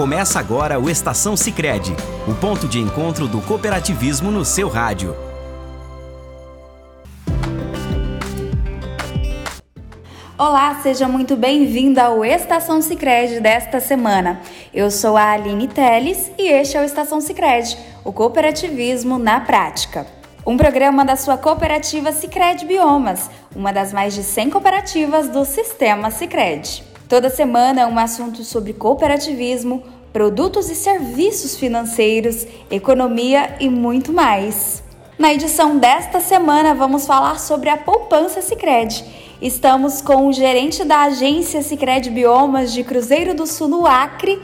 Começa agora o Estação Sicredi, o ponto de encontro do cooperativismo no seu rádio. Olá, seja muito bem-vindo ao Estação Sicredi desta semana. Eu sou a Aline Teles e este é o Estação Sicredi, o cooperativismo na prática. Um programa da sua cooperativa Sicredi Biomas, uma das mais de 100 cooperativas do sistema Sicredi. Toda semana um assunto sobre cooperativismo, produtos e serviços financeiros, economia e muito mais. Na edição desta semana vamos falar sobre a poupança Sicredi. Estamos com o gerente da agência Sicredi Biomas de Cruzeiro do Sul no Acre,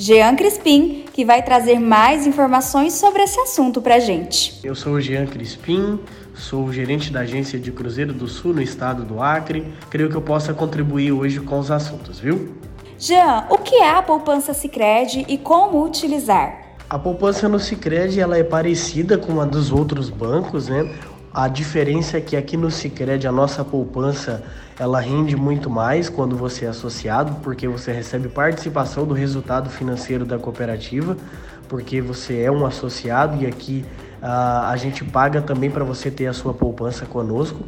Jean Crispim, que vai trazer mais informações sobre esse assunto para gente. Eu sou o Jean Crispim, Sou gerente da agência de Cruzeiro do Sul no estado do Acre. Creio que eu possa contribuir hoje com os assuntos, viu? Jean, o que é a poupança Sicredi e como utilizar? A poupança no Sicredi ela é parecida com a dos outros bancos, né? A diferença é que aqui no Sicredi a nossa poupança ela rende muito mais quando você é associado, porque você recebe participação do resultado financeiro da cooperativa, porque você é um associado e aqui Uh, a gente paga também para você ter a sua poupança conosco.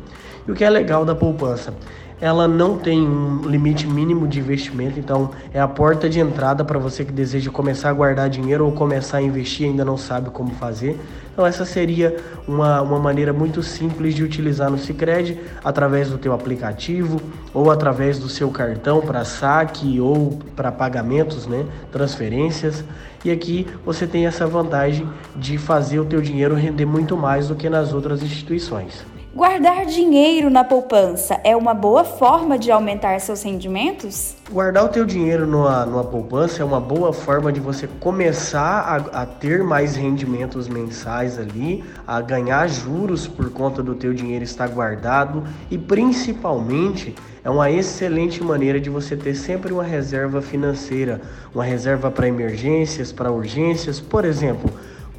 E o que é legal da poupança? Ela não tem um limite mínimo de investimento, então é a porta de entrada para você que deseja começar a guardar dinheiro ou começar a investir e ainda não sabe como fazer. Então essa seria uma, uma maneira muito simples de utilizar no Sicredi através do teu aplicativo ou através do seu cartão para saque ou para pagamentos, né, transferências. E aqui você tem essa vantagem de fazer o teu dinheiro render muito mais do que nas outras instituições. Guardar dinheiro na poupança é uma boa forma de aumentar seus rendimentos? Guardar o teu dinheiro numa, numa poupança é uma boa forma de você começar a, a, ter mais rendimentos mensais ali, a ganhar juros por conta do teu dinheiro estar guardado e principalmente é uma excelente maneira de você ter sempre uma reserva financeira, uma reserva para emergências, para urgências, por exemplo.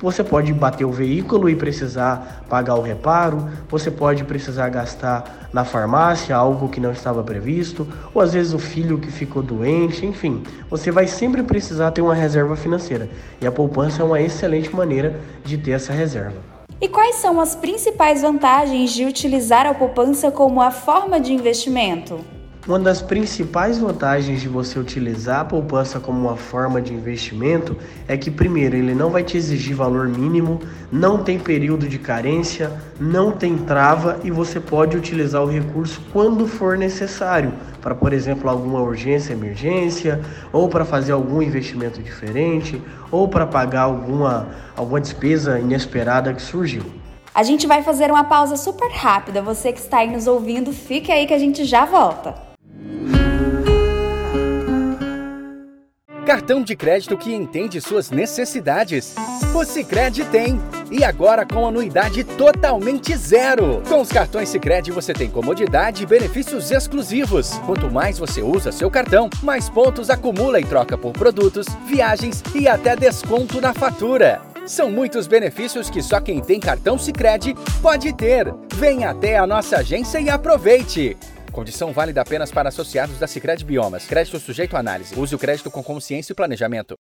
Você pode bater o veículo e precisar pagar o reparo, você pode precisar gastar na farmácia algo que não estava previsto, ou às vezes o filho que ficou doente, enfim, você vai sempre precisar ter uma reserva financeira. E a poupança é uma excelente maneira de ter essa reserva. E quais são as principais vantagens de utilizar a poupança como a forma de investimento? Uma das principais vantagens de você utilizar a poupança como uma forma de investimento é que, primeiro, ele não vai te exigir valor mínimo, não tem período de carência, não tem trava e você pode utilizar o recurso quando for necessário, para, por exemplo, alguma urgência, emergência, ou para fazer algum investimento diferente, ou para pagar alguma, alguma despesa inesperada que surgiu. A gente vai fazer uma pausa super rápida. Você que está aí nos ouvindo, fique aí que a gente já volta. Cartão de crédito que entende suas necessidades. O Sicredi tem. E agora com anuidade totalmente zero. Com os cartões Sicredi você tem comodidade e benefícios exclusivos. Quanto mais você usa seu cartão, mais pontos acumula e troca por produtos, viagens e até desconto na fatura. São muitos benefícios que só quem tem cartão Sicredi pode ter. Venha até a nossa agência e aproveite. Condição válida apenas para associados da Sicredi Biomas. Crédito sujeito à análise. Use o crédito com consciência e planejamento.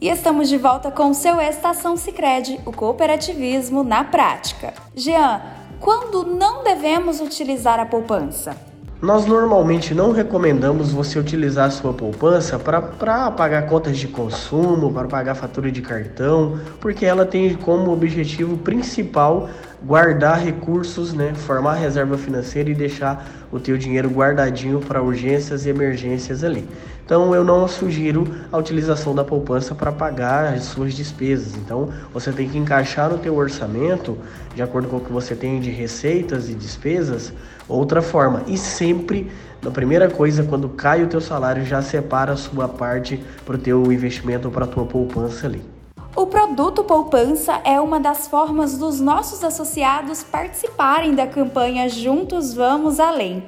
E estamos de volta com o seu Estação Sicredi, o cooperativismo na prática. Jean, quando não devemos utilizar a poupança? Nós normalmente não recomendamos você utilizar a sua poupança para pagar contas de consumo, para pagar fatura de cartão, porque ela tem como objetivo principal guardar recursos, né, formar reserva financeira e deixar o teu dinheiro guardadinho para urgências e emergências ali. Então eu não sugiro a utilização da poupança para pagar as suas despesas. Então você tem que encaixar no teu orçamento, de acordo com o que você tem de receitas e despesas, outra forma. E sempre, na primeira coisa, quando cai o teu salário, já separa a sua parte para o teu investimento ou para a tua poupança ali. O produto poupança é uma das formas dos nossos associados participarem da campanha Juntos Vamos Além.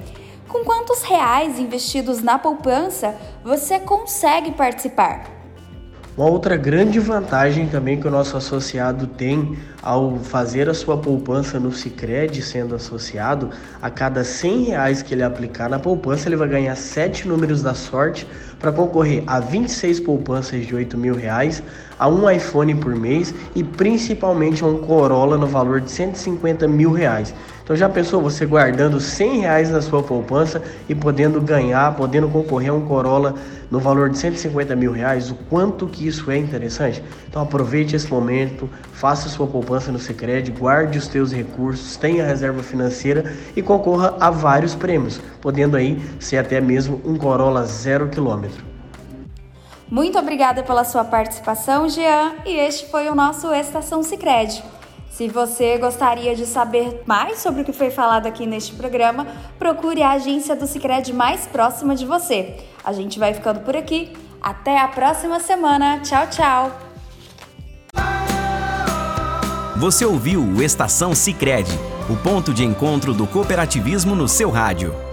Com quantos reais investidos na poupança você consegue participar? Uma outra grande vantagem também que o nosso associado tem ao fazer a sua poupança no Sicredi sendo associado, a cada 100 reais que ele aplicar na poupança, ele vai ganhar 7 números da sorte para concorrer a 26 poupanças de 8 mil reais, a um iPhone por mês e principalmente a um Corolla no valor de 150 mil reais. Então já pensou você guardando 100 reais na sua poupança e podendo ganhar, podendo concorrer a um Corolla no valor de 150 mil reais? O quanto que isso é interessante? Então aproveite esse momento, faça sua poupança no Sicredi, guarde os teus recursos, tenha reserva financeira e concorra a vários prêmios, podendo aí ser até mesmo um Corolla zero quilômetro. Muito obrigada pela sua participação, Jean, e este foi o nosso Estação Sicredi. Se você gostaria de saber mais sobre o que foi falado aqui neste programa, procure a agência do Sicredi mais próxima de você. A gente vai ficando por aqui. Até a próxima semana. Tchau, tchau. Você ouviu o Estação Sicredi, o ponto de encontro do cooperativismo no seu rádio.